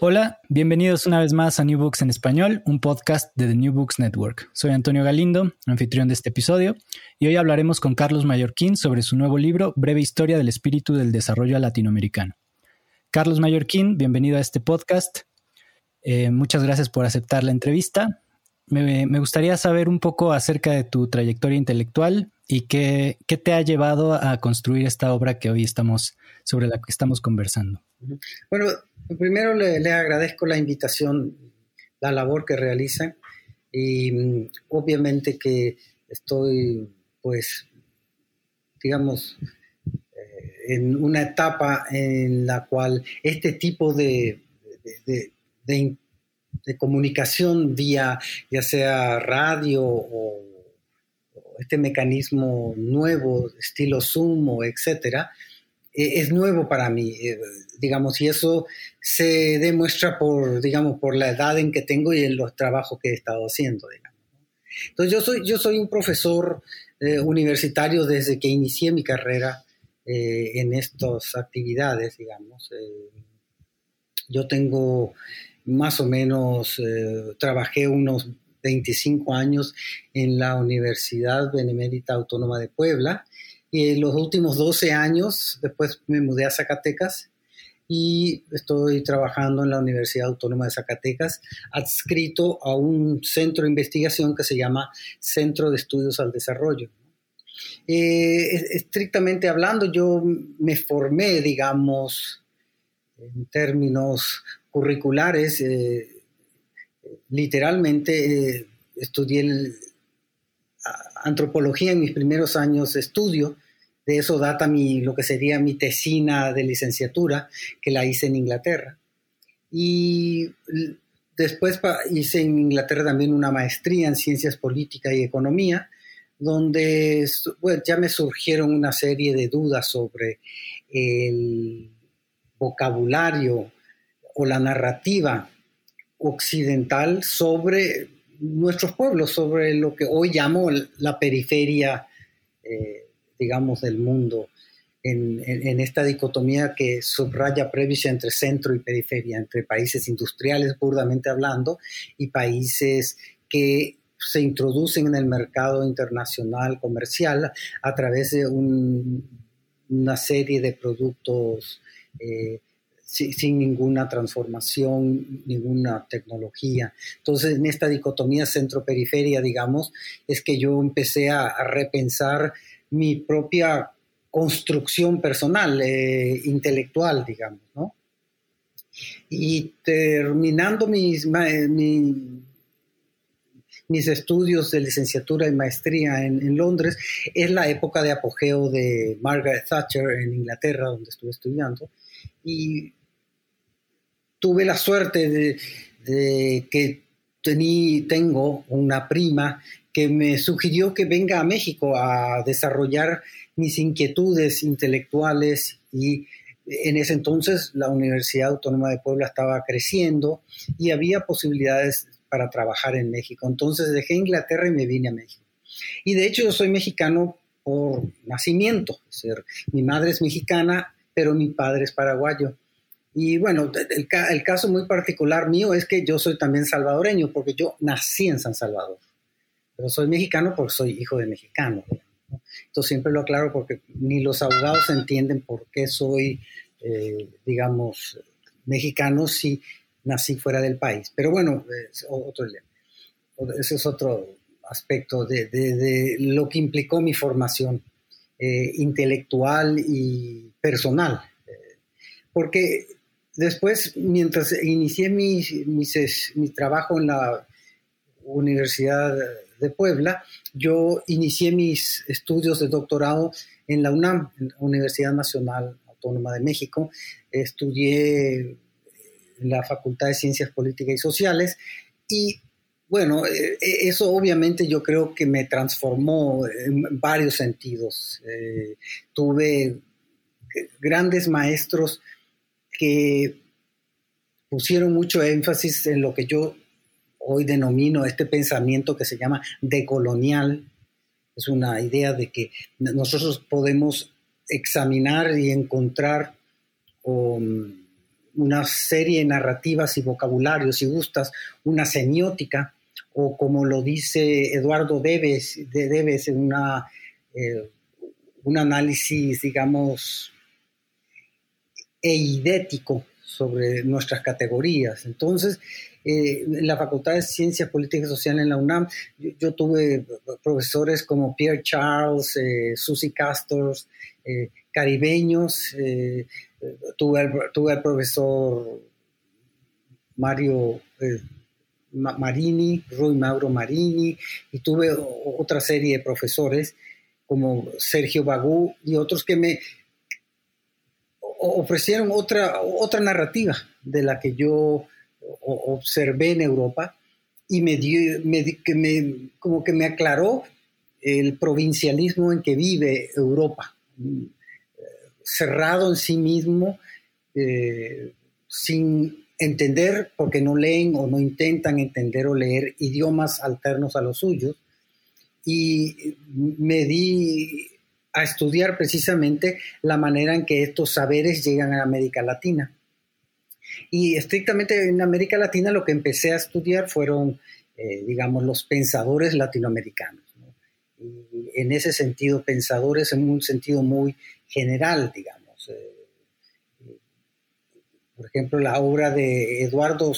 Hola, bienvenidos una vez más a New Books en Español, un podcast de The New Books Network. Soy Antonio Galindo, anfitrión de este episodio, y hoy hablaremos con Carlos Mallorquín sobre su nuevo libro Breve Historia del Espíritu del Desarrollo Latinoamericano. Carlos Mallorquín, bienvenido a este podcast. Eh, muchas gracias por aceptar la entrevista. Me, gustaría saber un poco acerca de tu trayectoria intelectual y qué, qué te ha llevado a construir esta obra que hoy estamos, sobre la que estamos conversando. Bueno, primero le, agradezco la invitación, la labor que realizan y mm, obviamente que estoy, pues, digamos, eh, en una etapa en la cual este tipo de, de, comunicación vía ya sea radio o, o, este mecanismo nuevo, estilo Zoom o etcétera, es nuevo para mí, eh, digamos, y eso se demuestra por, digamos, por la edad en que tengo y en los trabajos que he estado haciendo, digamos. Entonces, yo soy, yo soy un profesor eh, universitario desde que inicié mi carrera en estas actividades, digamos. yo tengo más o menos, trabajé unos 25 años en la Universidad Benemérita Autónoma de Puebla, en los últimos 12 años, después me mudé a Zacatecas y estoy trabajando en la Universidad Autónoma de Zacatecas, adscrito a un centro de investigación que se llama Centro de Estudios al Desarrollo. Eh, estrictamente hablando, yo me formé, digamos, en términos curriculares, eh, literalmente eh, estudié el, antropología en mis primeros años de estudio, de eso data mi, lo que sería mi tesina de licenciatura, que la hice en Inglaterra. Y después hice en Inglaterra también una maestría en ciencias políticas y economía, donde bueno, ya me surgieron una serie de dudas sobre el vocabulario o la narrativa occidental sobre nuestros pueblos, sobre lo que hoy llamo la periferia eh, digamos, del mundo, en, en, esta dicotomía que subraya Previs entre centro y periferia, entre países industriales, puramente hablando, y países que se introducen en el mercado internacional comercial a través de un, una serie de productos eh, sin, sin, ninguna transformación, ninguna tecnología. Entonces, en esta dicotomía centro-periferia, digamos, es que yo empecé a, a repensar mi propia construcción personal, eh, intelectual, digamos, ¿no? Y terminando mis, mi, mis estudios de licenciatura y maestría en, Londres, es la época de apogeo de Margaret Thatcher en Inglaterra, donde estuve estudiando, y tuve la suerte de, de que tení, tengo una prima que me sugirió que venga a México a desarrollar mis inquietudes intelectuales y en ese entonces la Universidad Autónoma de Puebla estaba creciendo y había posibilidades para trabajar en México. Entonces dejé Inglaterra y me vine a México. Y de hecho yo soy mexicano por nacimiento. Es decir, mi madre es mexicana, pero mi padre es paraguayo. Y bueno, el, el, caso muy particular mío es que yo soy también salvadoreño, porque yo nací en San Salvador. Pero soy mexicano porque soy hijo de mexicano. Entonces siempre lo aclaro porque ni los abogados entienden por qué soy, eh, digamos, mexicano si nací fuera del país. Pero bueno, es otro, ese es otro aspecto de, lo que implicó mi formación eh, intelectual y personal. Eh, porque después, mientras inicié mi, mi, trabajo en la Universidad de Puebla, yo inicié mis estudios de doctorado en la UNAM, Universidad Nacional Autónoma de México. Estudié en la Facultad de Ciencias Políticas y Sociales y bueno, eh, eh, eso obviamente yo creo que me transformó en varios sentidos. Eh, tuve grandes maestros que pusieron mucho énfasis en lo que yo hoy denomino este pensamiento que se llama decolonial. Es una idea de que nosotros podemos examinar y encontrar una serie de narrativas y vocabularios, si gustas, una semiótica, o como lo dice Eduardo Debes, de Debes en una, eh, un análisis, digamos, eidético sobre nuestras categorías. Entonces, eh, en la Facultad de Ciencias Políticas y Sociales en la UNAM, yo, tuve profesores como Pierre Charles, eh, Susie Castors, eh, caribeños, tuve, al, tuve profesor Mario Marini, Rui Mauro Marini, y tuve otra serie de profesores como Sergio Bagú y otros que me ofrecieron otra, otra narrativa de la que yo observé en Europa y me dio, me, como que me aclaró el provincialismo en que vive Europa, cerrado en sí mismo, eh, sin entender, porque no leen o no intentan entender o leer idiomas alternos a los suyos. Y me di a estudiar precisamente la manera en que estos saberes llegan a América Latina. Y estrictamente en América Latina lo que empecé a estudiar fueron, eh, digamos, los pensadores latinoamericanos. Y en ese sentido, pensadores en un sentido muy general, digamos. Eh, por ejemplo, la obra de Eduardo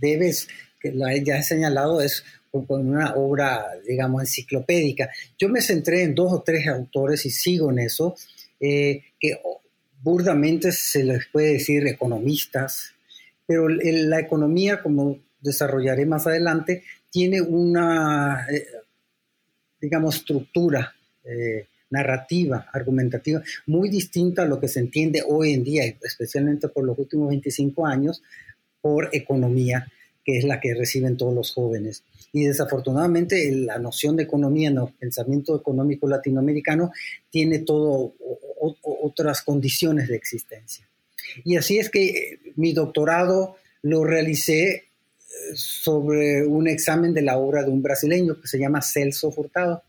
Deves, que ya he señalado, es una obra, digamos, enciclopédica. Yo me centré en dos o tres autores y sigo en eso, eh, que burdamente se les puede decir economistas, pero la economía, como desarrollaré más adelante, tiene una, eh, digamos, estructura eh, narrativa, argumentativa, muy distinta a lo que se entiende hoy en día, especialmente por los últimos 25 años, por economía, que es la que reciben todos los jóvenes. Y desafortunadamente la noción de economía en el pensamiento económico latinoamericano tiene todo otras condiciones de existencia. Y así es que eh, mi doctorado lo realicé eh, sobre un examen de la obra de un brasileño que se llama Celso Furtado.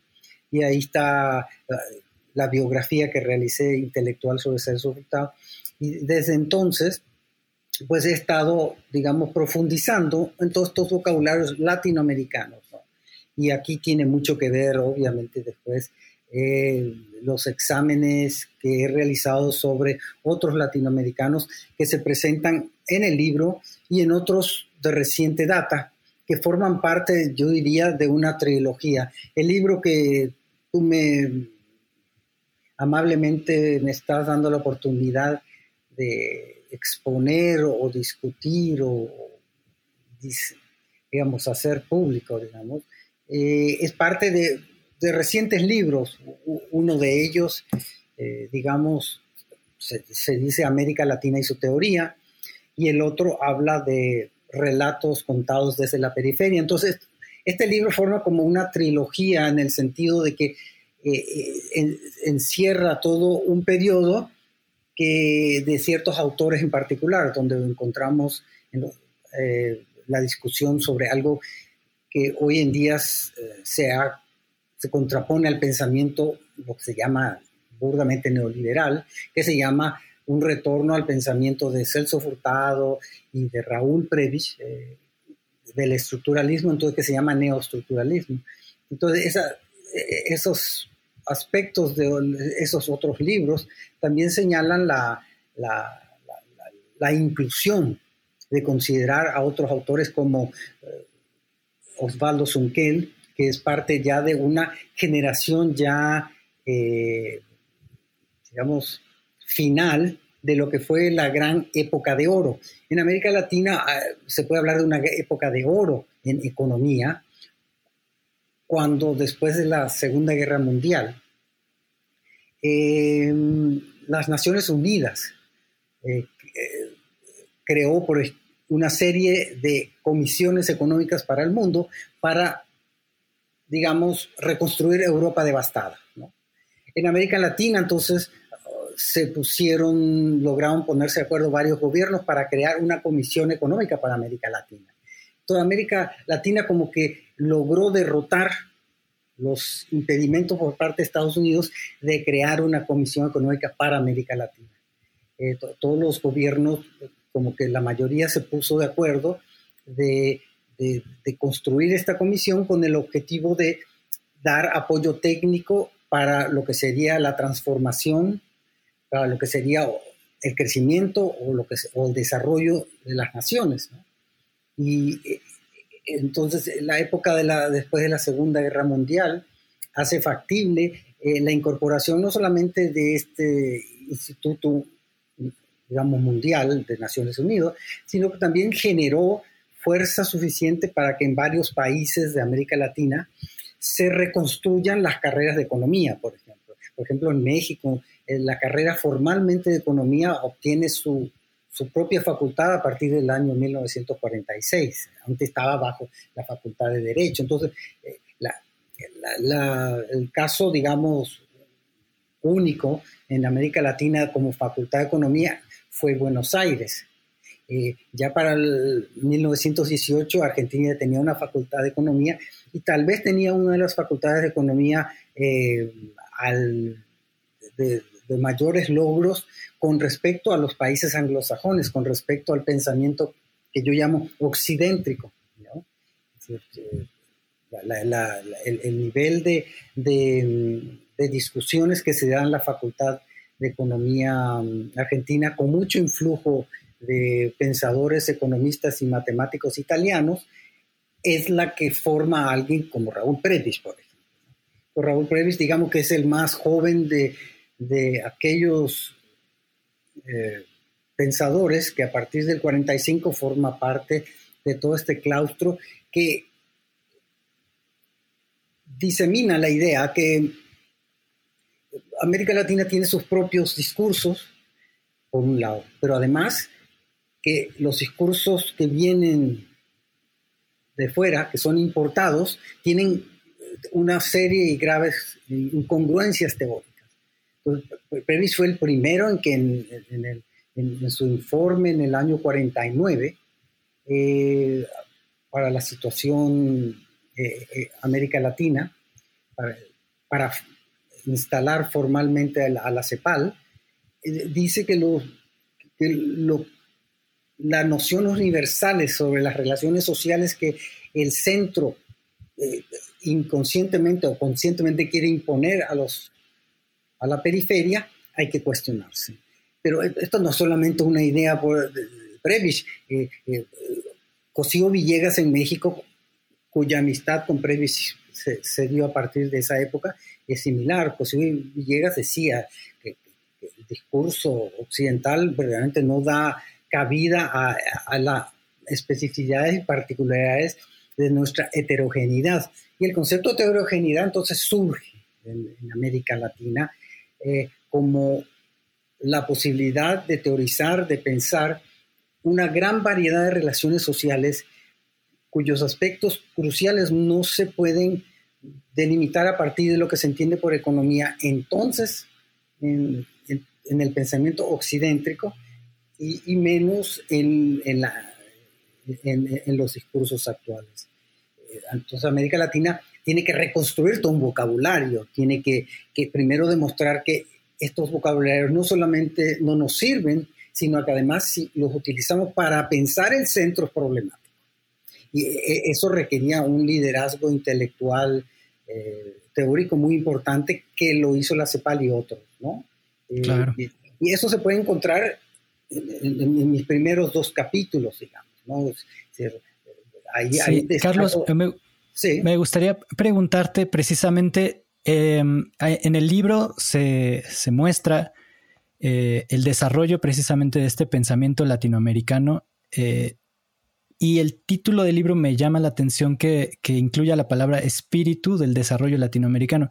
Y ahí está eh, la, biografía que realicé intelectual sobre Celso Furtado. Y desde entonces, pues he estado, digamos, profundizando en todos estos vocabularios latinoamericanos. Y aquí tiene mucho que ver, obviamente, después eh, los exámenes que he realizado sobre otros latinoamericanos que se presentan en el libro y en otros de reciente data, que forman parte, yo diría, de una trilogía. El libro que tú me amablemente me estás dando la oportunidad de exponer o discutir o, digamos, hacer público, digamos, eh, es parte de de recientes libros. Uno de ellos, eh, digamos, se, dice América Latina y su teoría, y el otro habla de relatos contados desde la periferia. Entonces, este libro forma como una trilogía en el sentido de que eh, eh, encierra todo un periodo que, de ciertos autores en particular, donde encontramos la discusión sobre algo que hoy en día se, se contrapone al pensamiento, lo que se llama burdamente neoliberal, que se llama un retorno al pensamiento de Celso Furtado y de Raúl Previch, eh, del estructuralismo, entonces que se llama neoestructuralismo. Entonces, eh, esos aspectos de esos otros libros también señalan la, la, la, inclusión de considerar a otros autores como eh, Osvaldo Sunkel, que es parte ya de una generación ya, eh, digamos, final de lo que fue la gran época de oro. En América Latina ah, se puede hablar de una época de oro en economía, cuando después de la Segunda Guerra Mundial, em, las Naciones Unidas eh, creó una serie de comisiones económicas para el mundo para, digamos, reconstruir Europa devastada. En América Latina, entonces, se pusieron, lograron ponerse de acuerdo varios gobiernos para crear una comisión económica para América Latina. Toda América Latina como que logró derrotar los impedimentos por parte de Estados Unidos de crear una comisión económica para América Latina. Eh, todos los gobiernos, como que la mayoría se puso de acuerdo de, de, construir esta comisión con el objetivo de dar apoyo técnico para lo que sería la transformación para lo que sería el crecimiento o, lo que, o el desarrollo de las naciones. Y eh, entonces la época de la, después de la Segunda Guerra Mundial hace factible eh, la incorporación no solamente de este instituto, digamos, mundial de Naciones Unidas, sino que también generó fuerza suficiente para que en varios países de América Latina se reconstruyan las carreras de economía, por ejemplo. Por ejemplo, en México la carrera formalmente de economía obtiene su, propia facultad a partir del año 1946. Antes estaba bajo la facultad de Derecho. Entonces, eh, el caso, digamos, único en América Latina como facultad de economía fue Buenos Aires. Eh, ya para el 1918 Argentina tenía una facultad de economía y tal vez tenía una de las facultades de economía eh, de, mayores logros con respecto a los países anglosajones, con respecto al pensamiento que yo llamo occidéntrico. el, nivel de, de, discusiones que se dan en la Facultad de Economía mm, Argentina, con mucho influjo de pensadores, economistas y matemáticos italianos, es la que forma a alguien como Raúl Previs, por ejemplo. Raúl Previs, digamos que es el más joven de, de aquellos eh, pensadores que a partir del 45 forma parte de todo este claustro que disemina la idea que América Latina tiene sus propios discursos, por un lado, pero además que los discursos que vienen de fuera, que son importados, tienen una serie de graves incongruencias teóricas. Previs fue el primero en que en, su informe en el año 49 eh, para la situación eh, eh, América Latina, para, instalar formalmente a la, CEPAL, dice que, lo, las nociones universales sobre las relaciones sociales que el centro inconscientemente o conscientemente quiere imponer a los a la periferia, hay que cuestionarse. Pero esto no es solamente una idea por Previs. Eh, eh, Cosío Villegas en México, cuya amistad con Previs se, dio a partir de esa época, es similar. Cosío Villegas decía que, el discurso occidental verdaderamente no da cabida a, a las especificidades y particularidades de nuestra heterogeneidad. Y el concepto de heterogeneidad entonces surge en América Latina eh, como la posibilidad de teorizar, de pensar una gran variedad de relaciones sociales cuyos aspectos cruciales no se pueden delimitar a partir de lo que se entiende por economía entonces en, el pensamiento occidentrico y, menos en, en, los discursos actuales. entonces América Latina tiene que reconstruir todo un vocabulario, tiene que, que primero demostrar que estos vocabularios no solamente no nos sirven, sino que además si los utilizamos para pensar el centro problemático. Y eh, eso requería un liderazgo intelectual eh, teórico muy importante que lo hizo la CEPAL y otros, ¿no? Eh, y, eso se puede encontrar en, mis primeros dos capítulos, digamos, ¿no? Carlos, me, gustaría preguntarte precisamente, em, en el libro se, se muestra el desarrollo precisamente de este pensamiento latinoamericano y el título del libro me llama la atención que, que incluya la palabra espíritu del desarrollo latinoamericano.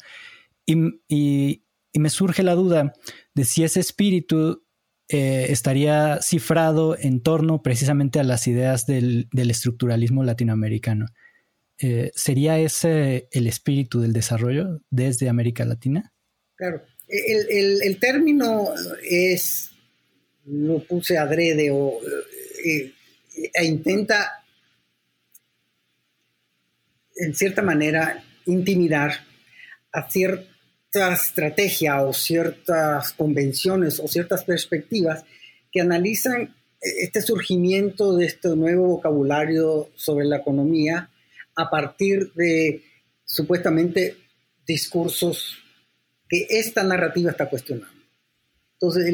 Y, me surge la duda de si ese espíritu eh, estaría cifrado en torno precisamente a las ideas del, estructuralismo latinoamericano. Eh, ¿Sería ese el espíritu del desarrollo desde América Latina? Claro. El, término es, lo puse adrede o eh, e intenta, en cierta manera, intimidar a cierta estrategia o ciertas convenciones o ciertas perspectivas que analizan este surgimiento de este nuevo vocabulario sobre la economía a partir de supuestamente discursos que esta narrativa está cuestionando. Entonces,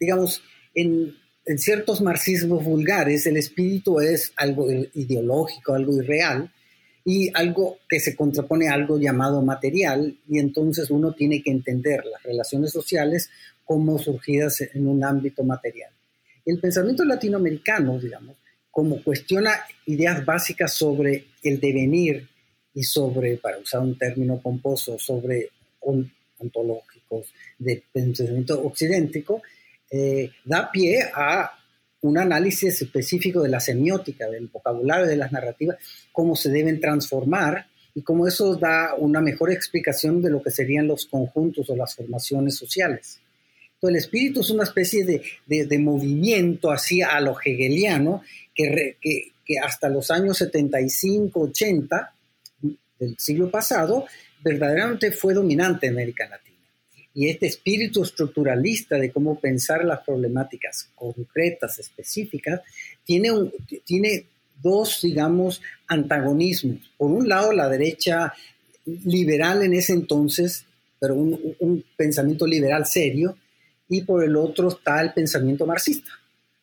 digamos, en, en ciertos marxismos vulgares el espíritu es algo ideológico, algo irreal y algo que se contrapone a algo llamado material y entonces uno tiene que entender las relaciones sociales como surgidas en un ámbito material. El pensamiento latinoamericano, digamos, como cuestiona ideas básicas sobre el devenir y sobre, para usar un término pomposo, sobre ontológicos de pensamiento occidentíco, eh, da pie a un análisis específico de la semiótica, del vocabulario, de las narrativas, cómo se deben transformar y cómo eso da una mejor explicación de lo que serían los conjuntos o las formaciones sociales. Entonces, el espíritu es una especie de, movimiento así a lo hegeliano que, que hasta los años 75, 80 del siglo pasado verdaderamente fue dominante en América Latina y este espíritu estructuralista de cómo pensar las problemáticas concretas, específicas, tiene, tiene dos, digamos, antagonismos. Por un lado, la derecha liberal en ese entonces, pero un, un pensamiento liberal serio, y por el otro está el pensamiento marxista.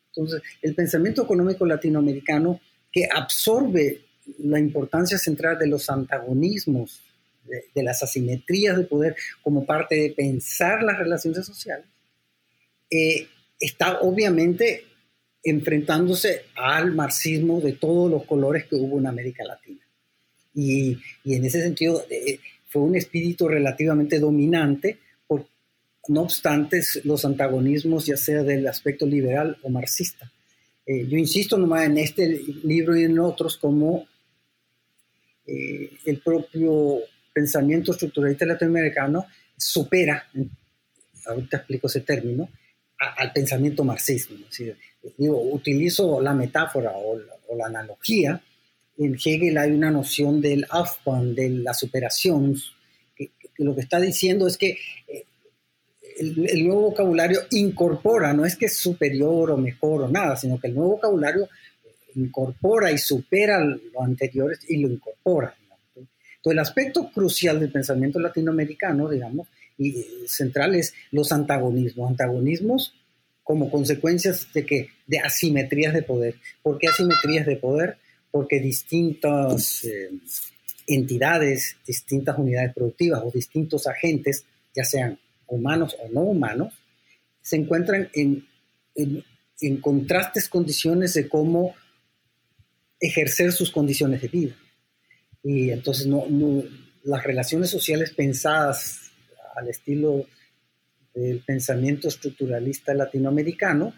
Entonces, el pensamiento económico latinoamericano que absorbe la importancia central de los antagonismos de, las asimetrías de poder como parte de pensar las relaciones sociales, eh, está obviamente enfrentándose al marxismo de todos los colores que hubo en América Latina. Y, y en ese sentido eh, fue un espíritu relativamente dominante, por, no obstante los antagonismos ya sea del aspecto liberal o marxista. Eh, yo insisto nomás en este libro y en otros como el propio pensamiento estructuralista latinoamericano supera, ahorita explico ese término, al pensamiento marxismo. digo, utilizo la metáfora o la, analogía. En Hegel hay una noción del Aufbau, de la superación, que, lo que está diciendo es que eh, el, nuevo vocabulario incorpora, no es que es superior o mejor o nada, sino que el nuevo vocabulario incorpora y supera lo anterior y lo incorpora. El aspecto crucial del pensamiento latinoamericano, digamos, y central es los antagonismos. Antagonismos como consecuencias de que de asimetrías de poder. ¿Por qué asimetrías de poder? Porque distintas eh, entidades, distintas unidades productivas o distintos agentes, ya sean humanos o no humanos, se encuentran en, en, en contrastes condiciones de cómo ejercer sus condiciones de vida. Y entonces no, las relaciones sociales pensadas al estilo del pensamiento estructuralista latinoamericano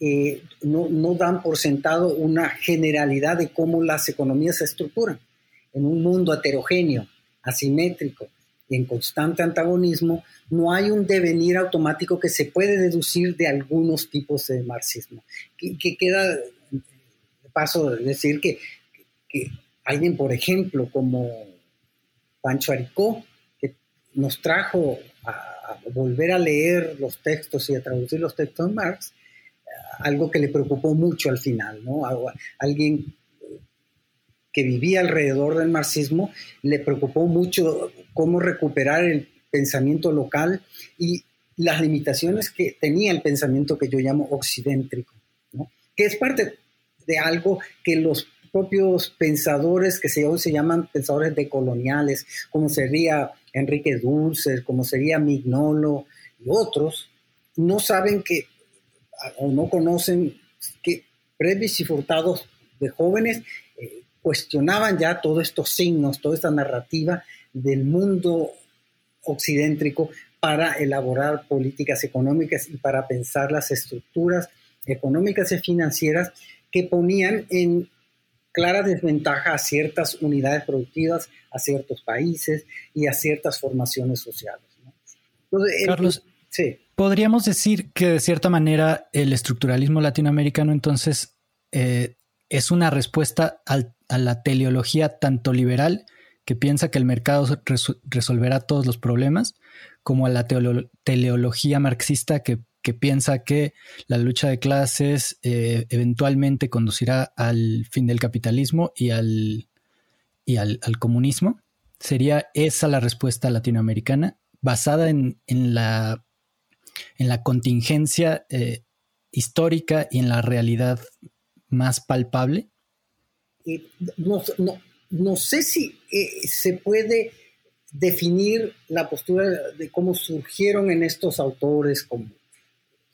eh, no, no, dan por sentado una generalidad de cómo las economías se estructuran. En un mundo heterogéneo, asimétrico y en constante antagonismo, no hay un devenir automático que se puede deducir de algunos tipos de marxismo. Que, que queda, de paso, decir que que alguien, por ejemplo, como Pancho Aricó, que nos trajo a, volver a leer los textos y a traducir los textos de Marx, algo que le preocupó mucho al final, ¿no? alguien que vivía alrededor del marxismo, le preocupó mucho cómo recuperar el pensamiento local y las limitaciones que tenía el pensamiento que yo llamo occidentrico, que es parte de algo que los propios pensadores que se, hoy se llaman pensadores decoloniales, como sería Enrique Dulce, como sería Mignolo y otros, no saben que o no conocen que Previs y Furtados de jóvenes eh, cuestionaban ya todos estos signos, toda esta narrativa del mundo occidentrico para elaborar políticas económicas y para pensar las estructuras económicas y financieras que ponían en clara desventaja a ciertas unidades productivas, a ciertos países y a ciertas formaciones sociales. Carlos, sí. podríamos decir que de cierta manera el estructuralismo latinoamericano entonces eh, es una respuesta a la teleología tanto liberal que piensa que el mercado resolverá todos los problemas, como a la teleología marxista que, piensa que la lucha de clases eh, eventualmente conducirá al fin del capitalismo y al, y al, comunismo. ¿Sería esa la respuesta latinoamericana basada en, la, en la contingencia eh, histórica y en la realidad más palpable? no, no, sé si eh, se puede definir la postura de cómo surgieron en estos autores, como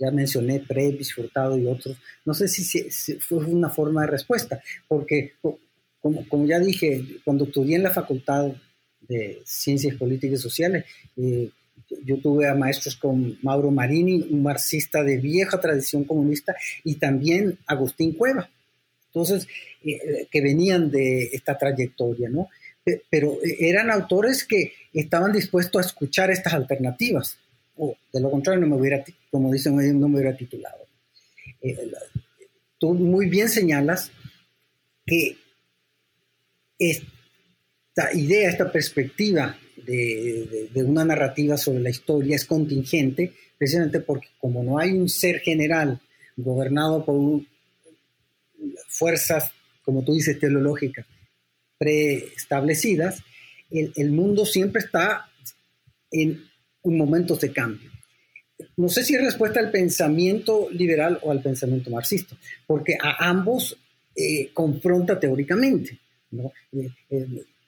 ya mencioné, Previs, Furtado y otros, no sé si, fue una forma de respuesta, porque como, ya dije, cuando estudié en la Facultad de Ciencias Políticas y Sociales, eh, yo tuve a maestros como Mauro Marini, un marxista de vieja tradición comunista, y también Agustín Cueva. Entonces, eh, que venían de esta trayectoria, ¿no? pero eran autores que estaban dispuestos a escuchar estas alternativas, o de lo contrario, no me hubiera, como dicen no me hubiera titulado. Eh, tú muy bien señalas que esta idea, esta perspectiva de, una narrativa sobre la historia es contingente, precisamente porque como no hay un ser general gobernado por fuerzas, como tú dices, teleológicas, preestablecidas, el, el mundo siempre está en momentos de cambio. No sé si es respuesta al pensamiento liberal o al pensamiento marxista, porque a ambos eh, confronta teóricamente. ¿no? Eh, eh,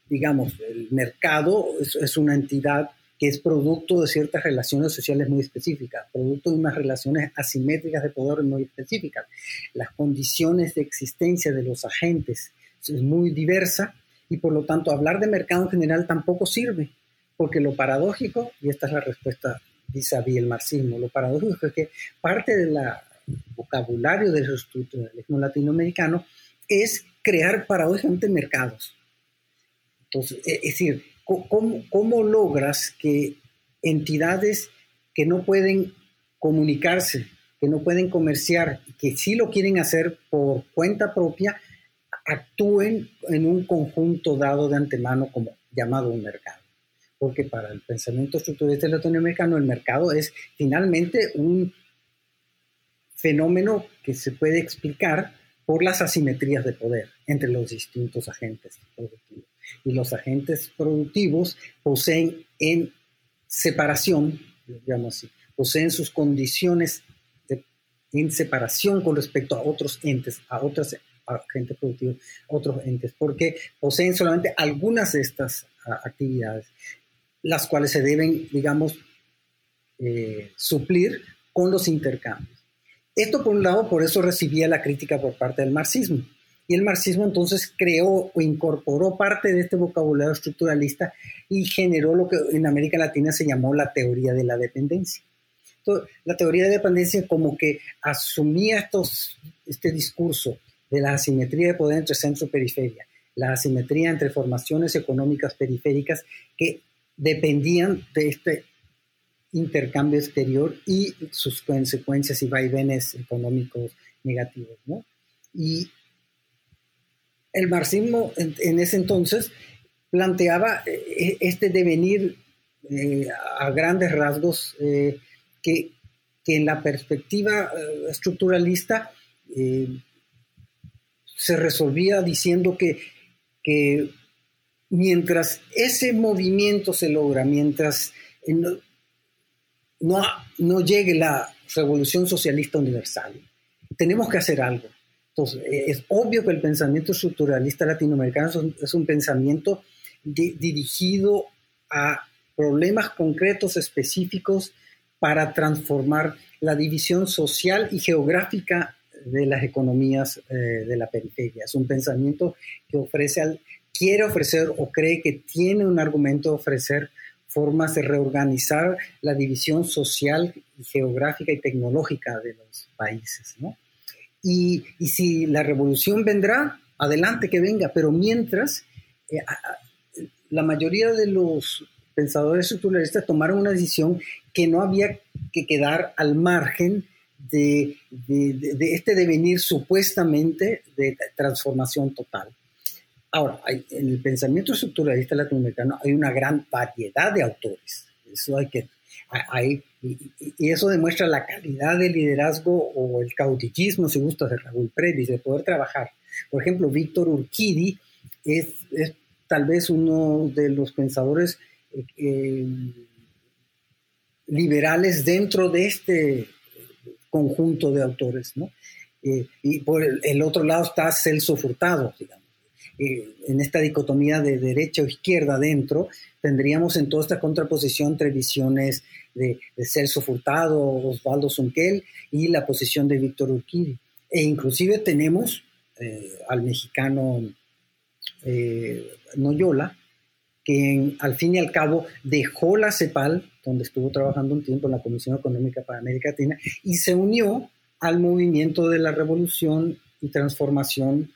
digamos, el mercado es, una entidad que es producto de ciertas relaciones sociales muy específicas, producto de unas relaciones asimétricas de poder muy específicas. Las condiciones de existencia de los agentes es muy diversa y por lo tanto hablar de mercado en general tampoco sirve, porque lo paradójico, y esta es la respuesta vis a el marxismo, lo paradójico es que parte del vocabulario del estructuralismo latinoamericano es crear paradójicamente mercados. Entonces, e, es decir, ¿cómo, ¿cómo logras que entidades que no pueden comunicarse, que no pueden comerciar, que sí lo quieren hacer por cuenta propia, actúen en un conjunto dado de antemano como llamado un mercado. Porque para el pensamiento estructuralista latinoamericano, el mercado es finalmente un fenómeno que se puede explicar por las asimetrías de poder entre los distintos agentes productivos. Y los agentes productivos poseen en separación, digamos así, poseen sus condiciones en separación con respecto a otros entes, a otras agentes productivos, otros entes, porque poseen solamente algunas de estas actividades, las cuales se deben, digamos, eh, suplir con los intercambios. Esto, por un lado, por eso recibía la crítica por parte del marxismo. Y el marxismo entonces creó o incorporó parte de este vocabulario estructuralista y generó lo que en América Latina se llamó la teoría de la dependencia. La teoría de dependencia como que asumía estos, este discurso de la asimetría de poder entre centro y periferia, la asimetría entre formaciones económicas periféricas que dependían de este intercambio exterior y sus consecuencias y vaivenes económicos negativos. ¿no? Y el marxismo en, ese entonces planteaba eh, este devenir eh, a grandes rasgos que, que, en la perspectiva estructuralista se resolvía diciendo que, que mientras ese movimiento se logra, mientras no, no, llegue la revolución socialista universal, tenemos que hacer algo. Entonces, eh, es obvio que el pensamiento estructuralista latinoamericano es un, pensamiento dirigido a problemas concretos, específicos, para transformar la división social y geográfica de las economías eh, de la periferia. Es un pensamiento que ofrece al, quiere ofrecer o cree que tiene un argumento de ofrecer formas de reorganizar la división social, geográfica y tecnológica de los países. Y, si la revolución vendrá, adelante que venga, pero mientras, eh, la mayoría de los pensadores estructuralistas tomaron una decisión que no había que quedar al margen de, de este devenir supuestamente de transformación total. Ahora, en el pensamiento estructuralista latinoamericano hay una gran variedad de autores. Eso hay que, hay, y, eso demuestra la calidad del liderazgo o el caudillismo, si gusta, de Raúl Previs, de poder trabajar. Por ejemplo, Víctor Urquidi es, tal vez uno de los pensadores eh, eh, liberales dentro de este conjunto de autores, ¿no? Eh, y por el, otro lado está Celso Furtado, digamos eh, en esta dicotomía de derecha o izquierda dentro, tendríamos en toda esta contraposición entre visiones de, Celso Furtado, Osvaldo Zunquel y la posición de Víctor Urquidi. E inclusive tenemos eh, al mexicano eh, Noyola, que al fin y al cabo dejó la CEPAL, donde estuvo trabajando un tiempo en la Comisión Económica para América Latina, y se unió al movimiento de la revolución y transformación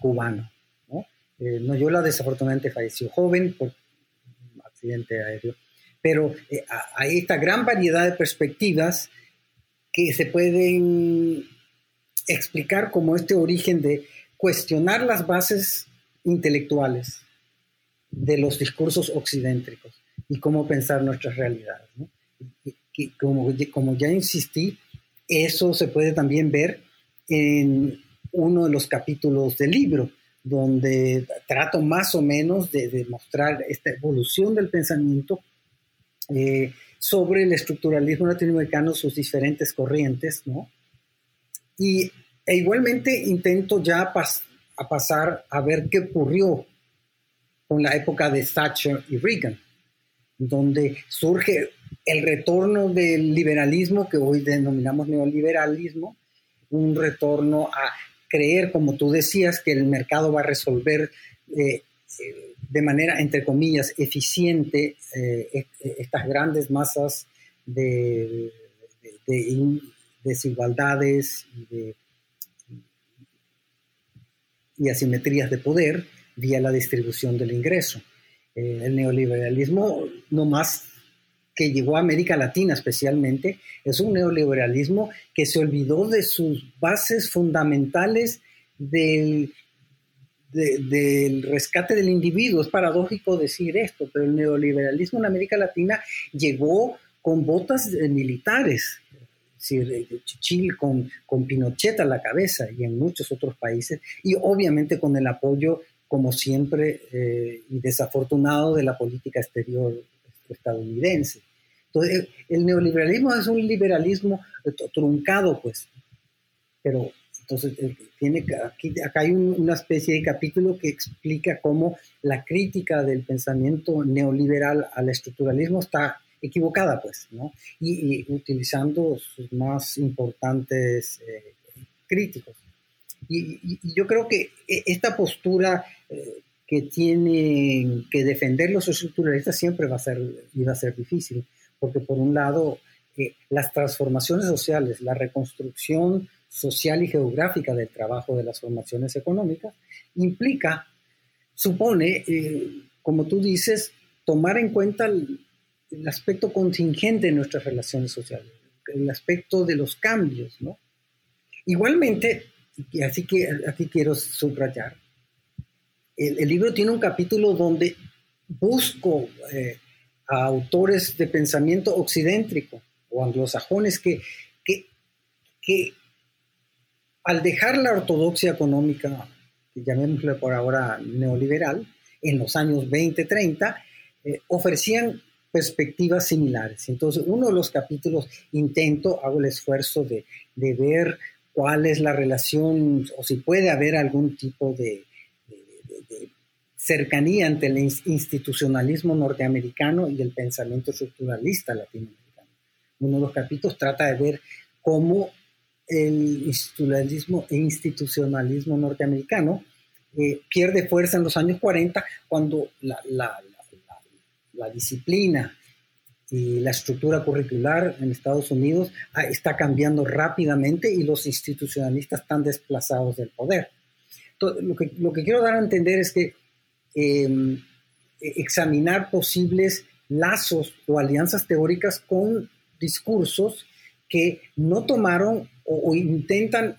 cubano. Eh, Noyola desafortunadamente falleció joven por accidente aéreo, pero eh, hay esta gran variedad de perspectivas que se pueden explicar como este origen de cuestionar las bases intelectuales de los discursos occidentricos y cómo pensar nuestras realidades. como, como ya insistí, eso se puede también ver en uno de los capítulos del libro, donde trato más o menos de demostrar esta evolución del pensamiento eh, sobre el estructuralismo latinoamericano, sus diferentes corrientes, ¿no? Y e igualmente intento ya a pasar a ver qué ocurrió con la época de Thatcher y Reagan, donde surge el retorno del liberalismo que hoy denominamos neoliberalismo, un retorno a creer, como tú decías, que el mercado va a resolver eh, eh, de manera, entre comillas, eficiente eh, e-, estas grandes masas de, desigualdades y, y, asimetrías de poder vía la distribución del ingreso. el neoliberalismo no más que llegó a América Latina especialmente, es un neoliberalismo que se olvidó de sus bases fundamentales del, rescate del individuo. Es paradójico decir esto, pero el neoliberalismo en América Latina llegó con botas militares, Chile con, con Pinochet a la cabeza y en muchos otros países, y obviamente con el apoyo, como siempre, eh, y desafortunado de la política exterior estadounidense. Entonces, el neoliberalismo es un liberalismo eh, truncado, pues, pero entonces eh, tiene aquí, acá hay una especie de capítulo que explica cómo la crítica del pensamiento neoliberal al estructuralismo está equivocada, pues, ¿no? Y, utilizando sus más importantes eh, críticos. Y, yo creo que esta postura que tienen que defender los estructuralistas siempre va a ser, va a ser difícil porque por un lado, eh, las transformaciones sociales, la reconstrucción social y geográfica del trabajo de las formaciones económicas, implica, supone, eh, como tú dices, tomar en cuenta el, aspecto contingente de nuestras relaciones sociales, el aspecto de los cambios, ¿no? Igualmente, y así que aquí quiero subrayar, el, libro tiene un capítulo donde busco eh, a autores de pensamiento occidéntrico o anglosajones que, que, que al dejar la ortodoxia económica, llamémosle por ahora neoliberal, en los años 20, 30, eh, ofrecían perspectivas similares. Entonces, uno de los capítulos intento, hago el esfuerzo de, de ver cuál es la relación o si puede haber algún tipo de, cercanía entre el institucionalismo norteamericano y el pensamiento estructuralista latinoamericano. Uno de los capítulos trata de ver cómo el institucionalismo, e institucionalismo norteamericano eh, pierde fuerza en los años 40 cuando la, la, la, disciplina y la estructura curricular en Estados Unidos ah, está cambiando rápidamente y los institucionalistas están desplazados del poder. lo, que, lo que quiero dar a entender es que Em, examinar posibles lazos o alianzas teóricas con discursos que no tomaron o, intentan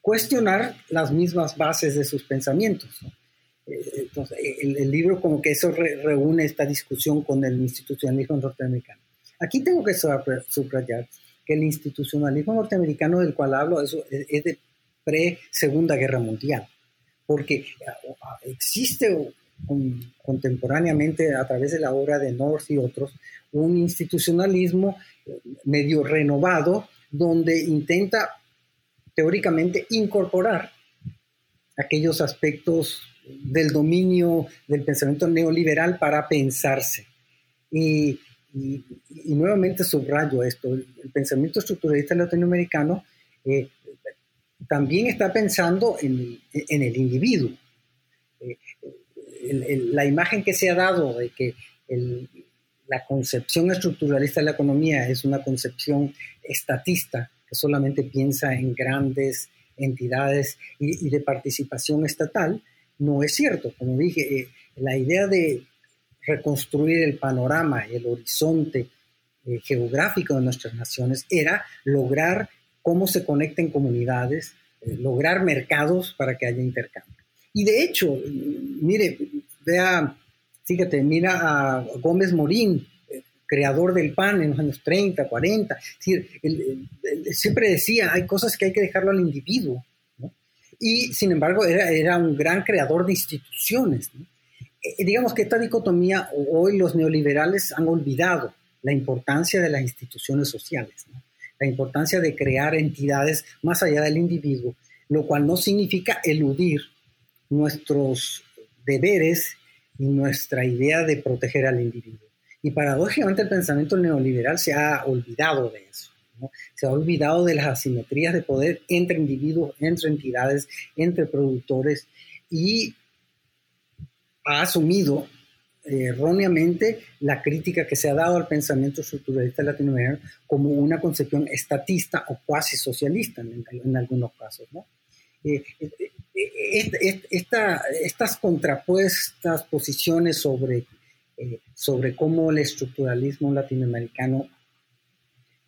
cuestionar las mismas bases de sus pensamientos. Eh, entonces, el, libro como que eso reúne esta discusión con el institucionalismo norteamericano. Aquí tengo que subrayar que el institucionalismo norteamericano del cual hablo es, es de pre-segunda guerra mundial porque ah, existe contemporáneamente a través de la obra de North y otros un institucionalismo eh, medio renovado donde intenta teóricamente incorporar aquellos aspectos del dominio del pensamiento neoliberal para pensarse. Y, nuevamente subrayo esto, el, pensamiento estructuralista latinoamericano eh, también está pensando en, el individuo. Eh, la imagen que se ha dado de que la concepción estructuralista de la economía es una concepción estatista, que solamente piensa en grandes entidades y, de participación estatal, no es cierto. Como dije, eh, la idea de reconstruir el panorama, el horizonte eh, geográfico de nuestras naciones era lograr cómo se conecten comunidades, eh, lograr mercados para que haya intercambio. Y de hecho, mire, vea, fíjate, mira a Gómez Morín, eh, creador del PAN en los años 30, 40. siempre decía, hay cosas que hay que dejarlo al individuo. Y sin embargo, era, era, un gran creador de instituciones. Eh, digamos que esta dicotomía, hoy los neoliberales han olvidado la importancia de las instituciones sociales. ¿no? La importancia de crear entidades más allá del individuo, lo cual no significa eludir nuestros deberes y nuestra idea de proteger al individuo. Y paradójicamente el pensamiento neoliberal se ha olvidado de eso. Se ha olvidado de las asimetrías de poder entre individuos, entre entidades, entre productores y ha asumido erróneamente la crítica que se ha dado al pensamiento estructuralista latinoamericano como una concepción estatista o cuasi socialista en, algunos casos. Eh, eh, eh, estas contrapuestas posiciones sobre, sobre cómo el estructuralismo latinoamericano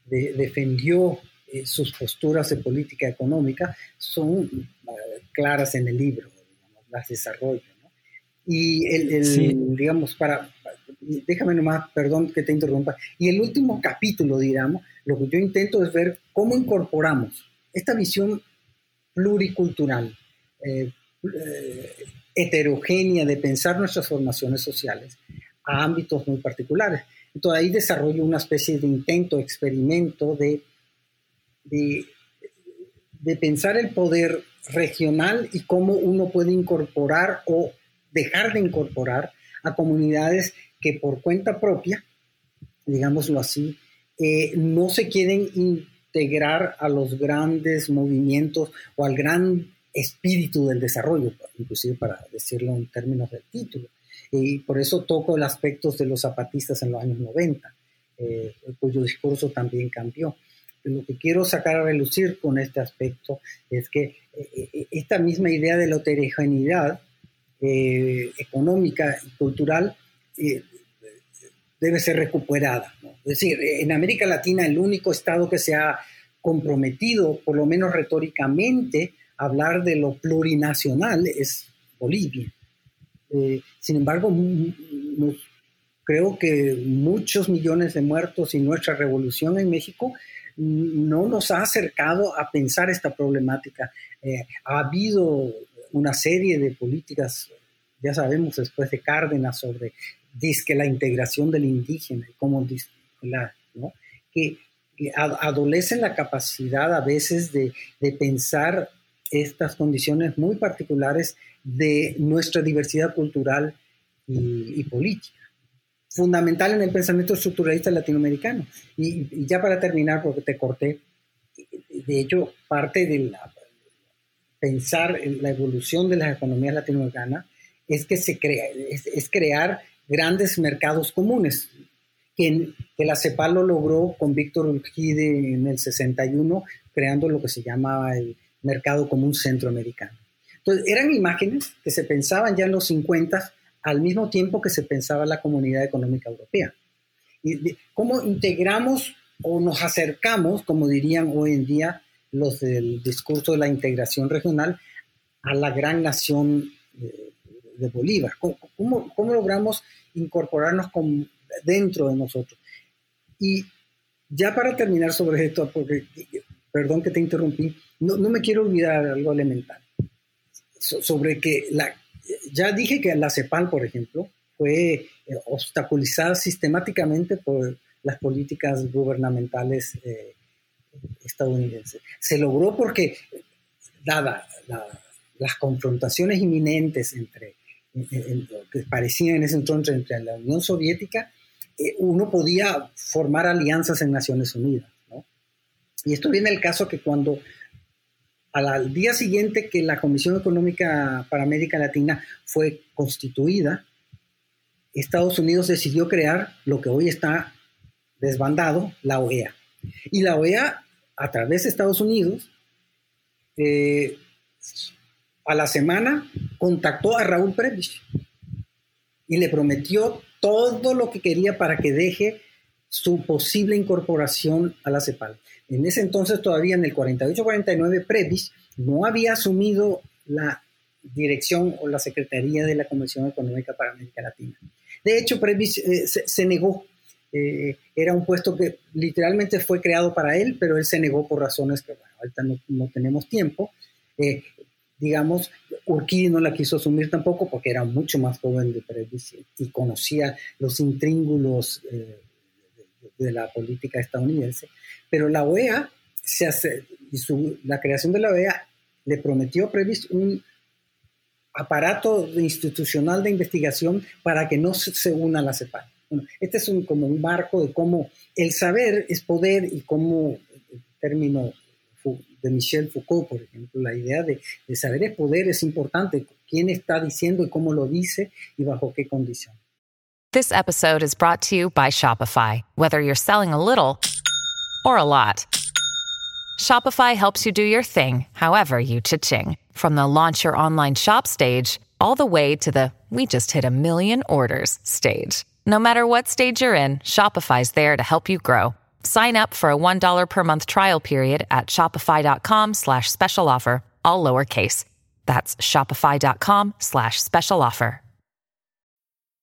defendió sus posturas de política económica son claras en el libro, las desarrollo. Y el, digamos, para, déjame nomás, perdón que te interrumpa, y el último capítulo, digamos, lo que yo intento es ver cómo incorporamos esta visión pluricultural, eh, eh, heterogénea de pensar nuestras formaciones sociales a ámbitos muy particulares. Entonces ahí desarrollo una especie de intento, experimento de, de, de pensar el poder regional y cómo uno puede incorporar o dejar de incorporar a comunidades que por cuenta propia, digámoslo así, eh, no se quieren integrar a los grandes movimientos o al gran espíritu del desarrollo, inclusive para decirlo en términos del título. Y por eso toco el aspecto de los zapatistas en los años 90, eh, cuyo discurso también cambió. Lo que quiero sacar a relucir con este aspecto es que eh, esta misma idea de la heterogeneidad eh, económica y cultural eh, debe ser recuperada. Es decir, en América Latina el único Estado que se ha comprometido, por lo menos retóricamente, a hablar de lo plurinacional es Bolivia. Eh, sin embargo, creo que muchos millones de muertos y nuestra revolución en México no nos ha acercado a pensar esta problemática. Ha habido una serie de políticas, ya sabemos después de Cárdenas, sobre que la integración del indígena, como la, ¿no? que, adolecen la capacidad a veces de, de pensar estas condiciones muy particulares de nuestra diversidad cultural y, política fundamental en el pensamiento estructuralista latinoamericano. Y, ya para terminar, porque te corté, de hecho, parte de la, pensar en la evolución de las economías latinoamericanas es que se crea, es, crear grandes mercados comunes, que, que, la CEPAL lo logró con Víctor Urquide en el 61, creando lo que se llamaba el mercado común centroamericano. Entonces, eran imágenes que se pensaban ya en los 50 al mismo tiempo que se pensaba la comunidad económica europea. Y cómo integramos o nos acercamos, como dirían hoy en día los del discurso de la integración regional, a la gran nación de, Bolívar. ¿Cómo, ¿Cómo, logramos incorporarnos con, dentro de nosotros? Y ya para terminar sobre esto, porque, perdón que te interrumpí, no, no me quiero olvidar algo elemental, sobre que la, ya dije que la CEPAL, por ejemplo, fue eh, obstaculizada sistemáticamente por las políticas gubernamentales eh, estadounidenses. Se logró porque, dada las confrontaciones inminentes entre, que parecían en ese entonces entre la Unión Soviética, eh, uno podía formar alianzas en Naciones Unidas. Y esto viene el caso que cuando al día siguiente que la Comisión Económica para América Latina fue constituida, Estados Unidos decidió crear lo que hoy está desbandado, la OEA. Y la OEA, a través de Estados Unidos, eh, a la semana contactó a Raúl Prebisch y le prometió todo lo que quería para que deje su posible incorporación a la CEPAL. En ese entonces, todavía en el 48-49, Previs no había asumido la dirección o la secretaría de la Convención Económica para América Latina. De hecho, Previs eh, se, negó. Eh, era un puesto que literalmente fue creado para él, pero él se negó por razones que, bueno, ahorita no, tenemos tiempo. Eh, digamos, Urquidi no la quiso asumir tampoco porque era mucho más joven de Previs y conocía los intríngulos de la política estadounidense, pero la OEA se hace, y la creación de la OEA le prometió previsto un aparato institucional de investigación para que no se, una a la CEPAL. Este es un, como un marco de cómo el saber es poder y cómo, el término de Michel Foucault, por ejemplo, la idea de, de saber es poder es importante, quién está diciendo y cómo lo dice y bajo qué condición. This episode is brought to you by Shopify. Whether you're selling a little or a lot, Shopify helps you do your thing, however you cha-ching. From the launch your online shop stage, all the way to the we just hit a million orders stage. No matter what stage you're in, Shopify's there to help you grow. Sign up for a $1 per month trial period at shopify.com slash special offer, all lowercase. That's shopify.com slash special offer.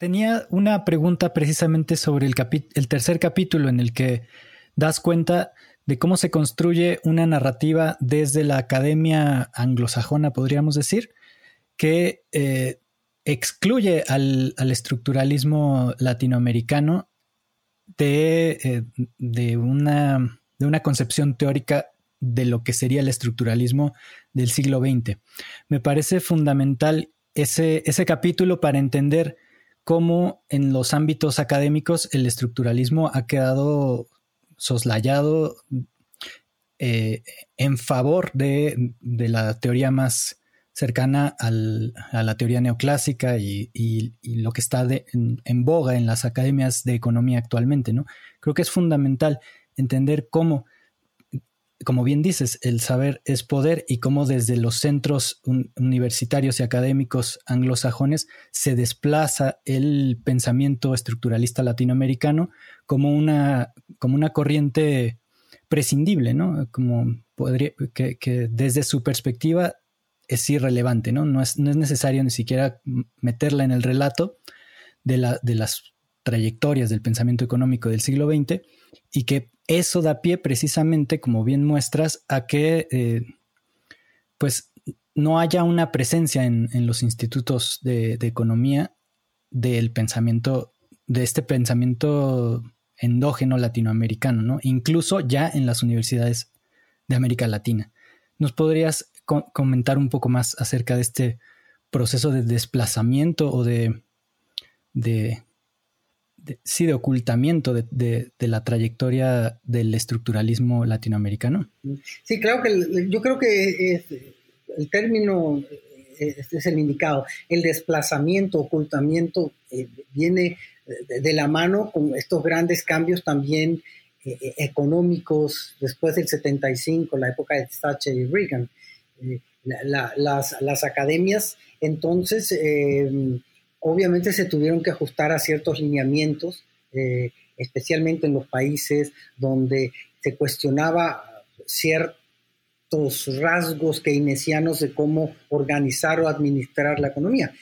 Tenía una pregunta precisamente sobre el, tercer capítulo en el que das cuenta de cómo se construye una narrativa desde la academia anglosajona, podríamos decir, que eh, excluye al, estructuralismo latinoamericano de, eh, de, una, concepción teórica de lo que sería el estructuralismo del siglo XX. Me parece fundamental ese capítulo para entender cómo en los ámbitos académicos el estructuralismo ha quedado soslayado eh, en favor de, la teoría más, cercana a la teoría neoclásica y, lo que está en, boga en las academias de economía actualmente, ¿no? Creo que es fundamental entender cómo, como bien dices, el saber es poder y cómo desde los centros universitarios y académicos anglosajones se desplaza el pensamiento estructuralista latinoamericano como una, como una corriente prescindible, ¿no? Como podría, que desde su perspectiva es irrelevante, ¿no? No es, necesario ni siquiera meterla en el relato de, las trayectorias del pensamiento económico del siglo XX y que eso da pie precisamente, como bien muestras, a que eh, pues no haya una presencia en, los institutos de, economía del pensamiento, de este pensamiento endógeno latinoamericano, ¿no? Incluso ya en las universidades de América Latina. ¿Nos podrías comentar un poco más acerca de este proceso de desplazamiento o de, de, sí, de ocultamiento de, la trayectoria del estructuralismo latinoamericano? Sí, claro que yo creo que el término es, el indicado. El desplazamiento, ocultamiento, eh, viene de, la mano con estos grandes cambios también eh, eh, económicos después del 75, la época de Thatcher y Reagan. Eh, las, academias entonces obviamente se tuvieron que ajustar a ciertos lineamientos, especialmente en los países donde se cuestionaba cierto rasgos keynesianos de cómo organizar o administrar la economía.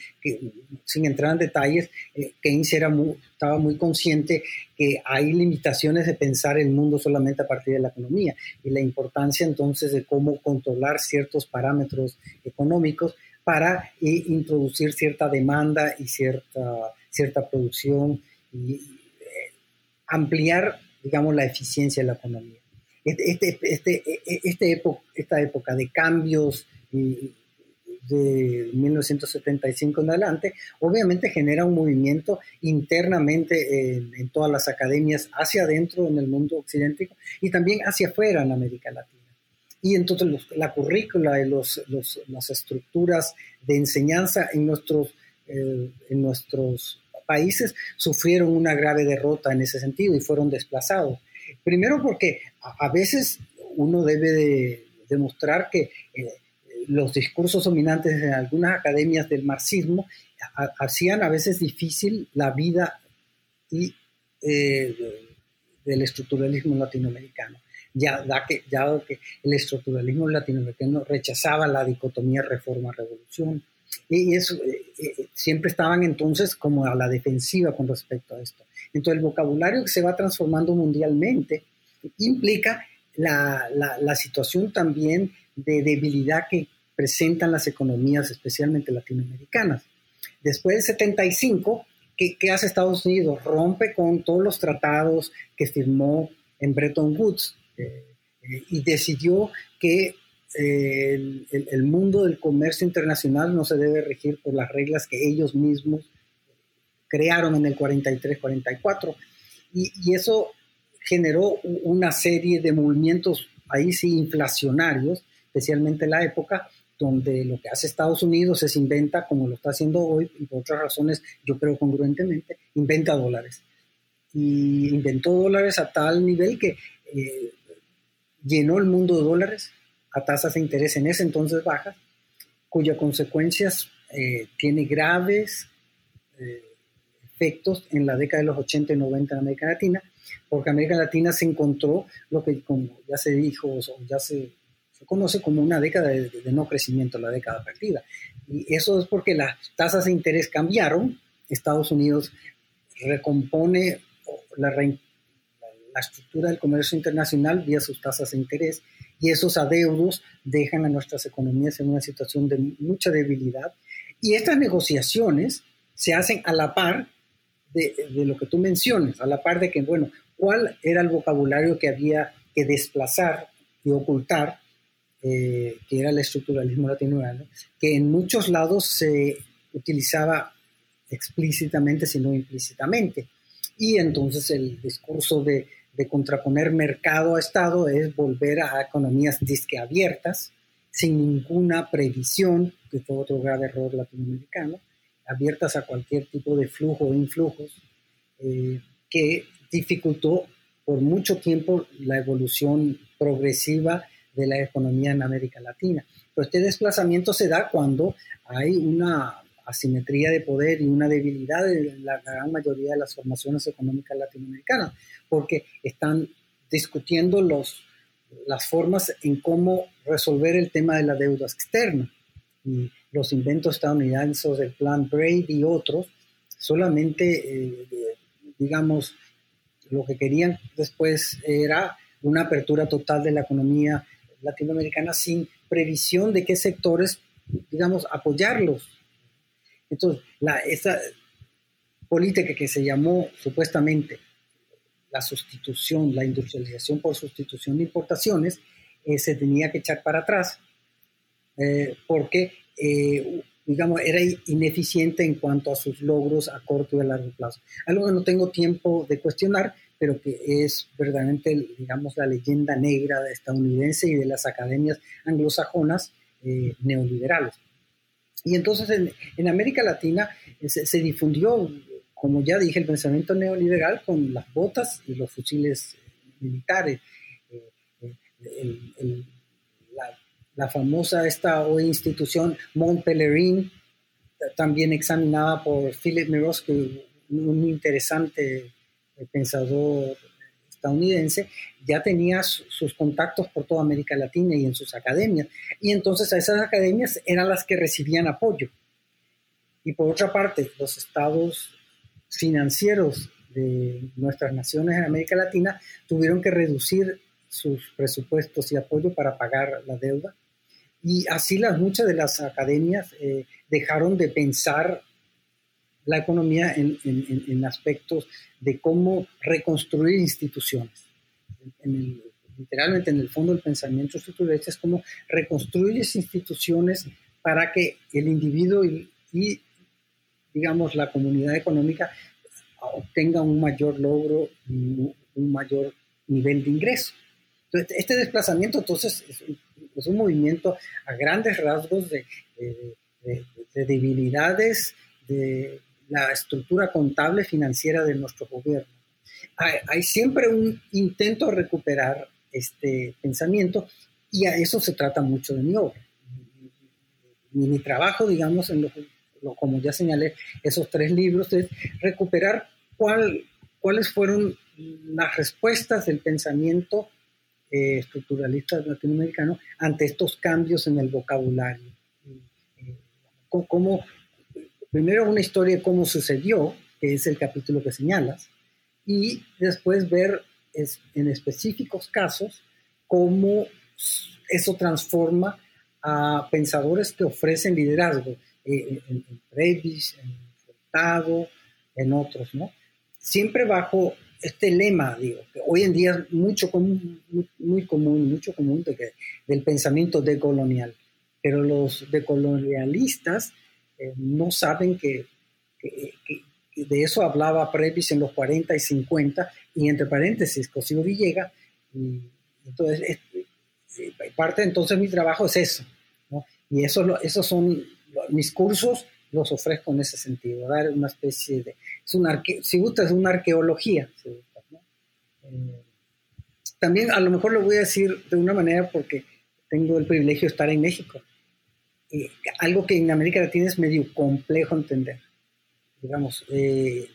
Sin entrar en detalles, eh, Keynes era estaba muy consciente que hay limitaciones de pensar el mundo solamente a partir de la economía y la importancia entonces de cómo controlar ciertos parámetros económicos para eh, introducir cierta demanda y cierta, cierta producción y eh, ampliar, digamos, la eficiencia de la economía. Este, este, este, este esta época de cambios de 1975 en adelante, obviamente genera un movimiento internamente en, todas las academias, hacia adentro en el mundo occidental y también hacia afuera en América Latina. Y entonces la currícula y los, las estructuras de enseñanza en nuestros, eh, en nuestros países sufrieron una grave derrota en ese sentido y fueron desplazados. Primero porque a, veces uno debe de demostrar que eh, los discursos dominantes en algunas academias del marxismo hacían a veces difícil la vida y, eh, del estructuralismo latinoamericano. Ya, que, ya que el estructuralismo latinoamericano rechazaba la dicotomía reforma-revolución. Y eso, eh, siempre estaban entonces como a la defensiva con respecto a esto. Entonces el vocabulario que se va transformando mundialmente implica la, la, situación también de debilidad que presentan las economías, especialmente latinoamericanas. Después del 75, ¿qué, ¿qué, hace Estados Unidos? Rompe con todos los tratados que firmó en Bretton Woods eh, eh, y decidió que eh, el, el, mundo del comercio internacional no se debe regir por las reglas que ellos mismos crearon en el 43-44. Y, y, eso generó una serie de movimientos ahí sí inflacionarios, especialmente en la época donde lo que hace Estados Unidos es inventa, como lo está haciendo hoy, y por otras razones, yo creo congruentemente, inventa dólares. Y inventó dólares a tal nivel que eh, llenó el mundo de dólares a tasas de interés en ese entonces bajas, cuya consecuencias eh, tiene graves eh, efectos en la década de los 80 y 90 en América Latina, porque América Latina se encontró lo que, como ya se dijo, o ya se, se conoce como una década de, no crecimiento, la década perdida. Y eso es porque las tasas de interés cambiaron, Estados Unidos recompone la, la estructura del comercio internacional vía sus tasas de interés y esos adeudos dejan a nuestras economías en una situación de mucha debilidad. Y estas negociaciones se hacen a la par de, lo que tú mencionas, a la par de que, bueno, cuál era el vocabulario que había que desplazar y ocultar, eh, que era el estructuralismo latinoamericano, que en muchos lados se utilizaba explícitamente, sino implícitamente. Y entonces el discurso de, de contraponer mercado a Estado es volver a economías disque abiertas, sin ninguna previsión, que fue otro grave error latinoamericano, abiertas a cualquier tipo de flujo o influjos, eh, que dificultó por mucho tiempo la evolución progresiva de la economía en América Latina. Pero este desplazamiento se da cuando hay una asimetría de poder y una debilidad de la gran mayoría de las formaciones económicas latinoamericanas, porque están discutiendo los, las formas en cómo resolver el tema de la deuda externa. Y los inventos estadounidenses del plan Brady y otros solamente, eh, digamos, lo que querían después era una apertura total de la economía latinoamericana sin previsión de qué sectores, digamos, apoyarlos. Entonces, la, esa política que se llamó supuestamente la sustitución, la industrialización por sustitución de importaciones, eh, se tenía que echar para atrás eh, porque, eh, digamos, era ineficiente en cuanto a sus logros a corto y a largo plazo. Algo que no tengo tiempo de cuestionar, pero que es verdaderamente, digamos, la leyenda negra estadounidense y de las academias anglosajonas neoliberales. Y entonces en, América Latina se, difundió, como ya dije, el pensamiento neoliberal con las botas y los fusiles militares. el, la famosa esta institución Mont Pelerin, también examinada por Philip Miroski, un interesante eh, pensador estadounidense, ya tenía sus contactos por toda América Latina y en sus academias. Y entonces a esas academias eran las que recibían apoyo. Y por otra parte, los estados financieros de nuestras naciones en América Latina tuvieron que reducir sus presupuestos y apoyo para pagar la deuda y así las, muchas de las academias eh, dejaron de pensar la economía en, en, aspectos de cómo reconstruir instituciones. literalmente en el fondo del pensamiento estructuralista es como reconstruir instituciones para que el individuo y, y, digamos, la comunidad económica obtenga un mayor logro y un mayor nivel de ingreso. Este desplazamiento entonces es un movimiento a grandes rasgos de, debilidades de la estructura contable financiera de nuestro gobierno. Hay, siempre un intento de recuperar este pensamiento y a eso se trata mucho de mi obra. Mi, mi trabajo, digamos, en lo, como ya señalé, esos tres libros, es recuperar cuál, cuáles fueron las respuestas del pensamiento eh, estructuralistas latinoamericanos ante estos cambios en el vocabulario. Eh, como, primero una historia de cómo sucedió, que es el capítulo que señalas, y después ver en específicos casos cómo eso transforma a pensadores que ofrecen liderazgo, eh, en, en en Furtado, en otros, ¿no? Siempre bajo este lema, digo, que hoy en día es mucho común, muy, común, mucho común de que, del pensamiento decolonial, pero los decolonialistas eh, no saben que, de eso hablaba Previs en los 40 y 50, y entre paréntesis, Cosío Villega, y entonces, parte entonces mi trabajo es eso, y eso, esos son mis cursos, los ofrezco en ese sentido, dar una especie de, es si gusta, es una arqueología. Eh, también a lo mejor lo voy a decir de una manera porque tengo el privilegio de estar en México. Algo que en América Latina es medio complejo entender. Digamos, eh,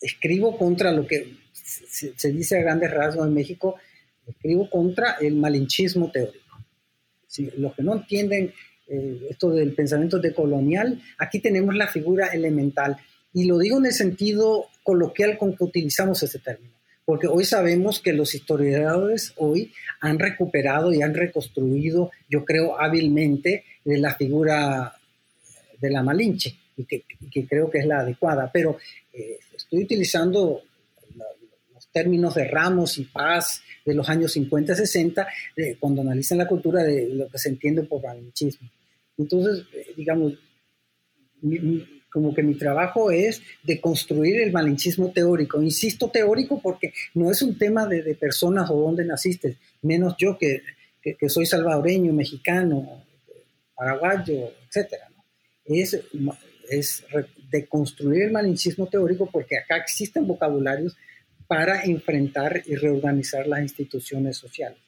escribo contra lo que se, dice a grandes rasgos en México, escribo contra el malinchismo teórico. Si, los que no entienden eh, esto del pensamiento decolonial, aquí tenemos la figura elemental. Y lo digo en el sentido coloquial con que utilizamos ese término, porque hoy sabemos que los historiadores hoy han recuperado y han reconstruido, yo creo, hábilmente de la figura de la Malinche, y que, creo que es la adecuada, pero eh, estoy utilizando los términos de Ramos y Paz de los años 50 60, cuando analizan la cultura de lo que se entiende por malinchismo. Entonces, eh, digamos, como que mi trabajo es de construir el malinchismo teórico. Insisto teórico porque no es un tema de, personas o dónde naciste, menos yo que, que, soy salvadoreño, mexicano, paraguayo, etc. Es, es deconstruir el malinchismo teórico porque acá existen vocabularios para enfrentar y reorganizar las instituciones sociales.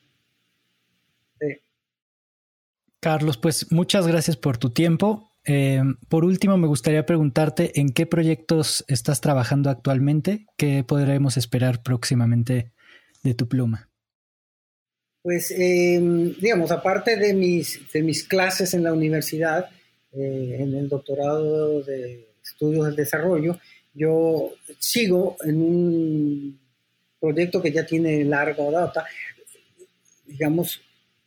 Carlos, pues muchas gracias por tu tiempo. Eh, por último, me gustaría preguntarte en qué proyectos estás trabajando actualmente, qué podremos esperar próximamente de tu pluma. Pues, em, digamos, aparte de mis, de mis clases en la universidad, eh, en el doctorado de estudios del desarrollo, yo sigo en un proyecto que ya tiene larga data, digamos,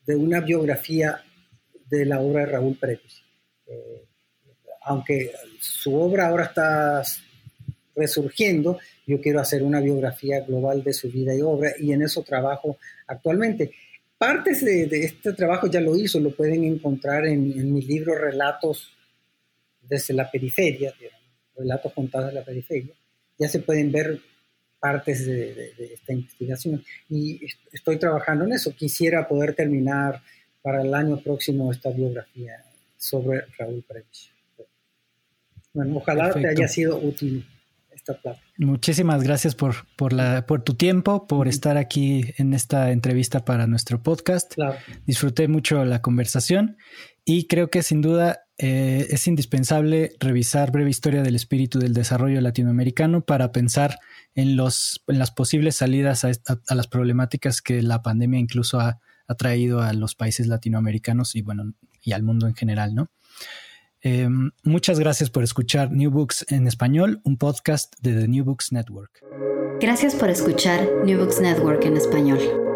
de una biografía de la obra de Raúl Pérez. Eh, aunque su obra ahora está resurgiendo, yo quiero hacer una biografía global de su vida y obra y en eso trabajo actualmente. Partes de, este trabajo ya lo hizo, lo pueden encontrar en, mi libro Relatos desde la periferia, Relatos contados de la periferia. Ya se pueden ver partes de, de, esta investigación y estoy trabajando en eso. Quisiera poder terminar para el año próximo esta biografía sobre Raúl Pérez. Bueno, ojalá te haya sido útil esta plática. Muchísimas gracias por, por, la, por tu tiempo, por estar aquí en esta entrevista para nuestro podcast. Disfruté mucho la conversación y creo que sin duda eh, es indispensable revisar Breve Historia del Espíritu del Desarrollo Latinoamericano para pensar en, los, en las posibles salidas a las problemáticas que la pandemia incluso ha, ha traído a los países latinoamericanos y bueno, y al mundo en general, ¿no? Em, muchas gracias por escuchar New Books en español, un podcast de The New Books Network. Gracias por escuchar New Books Network en español.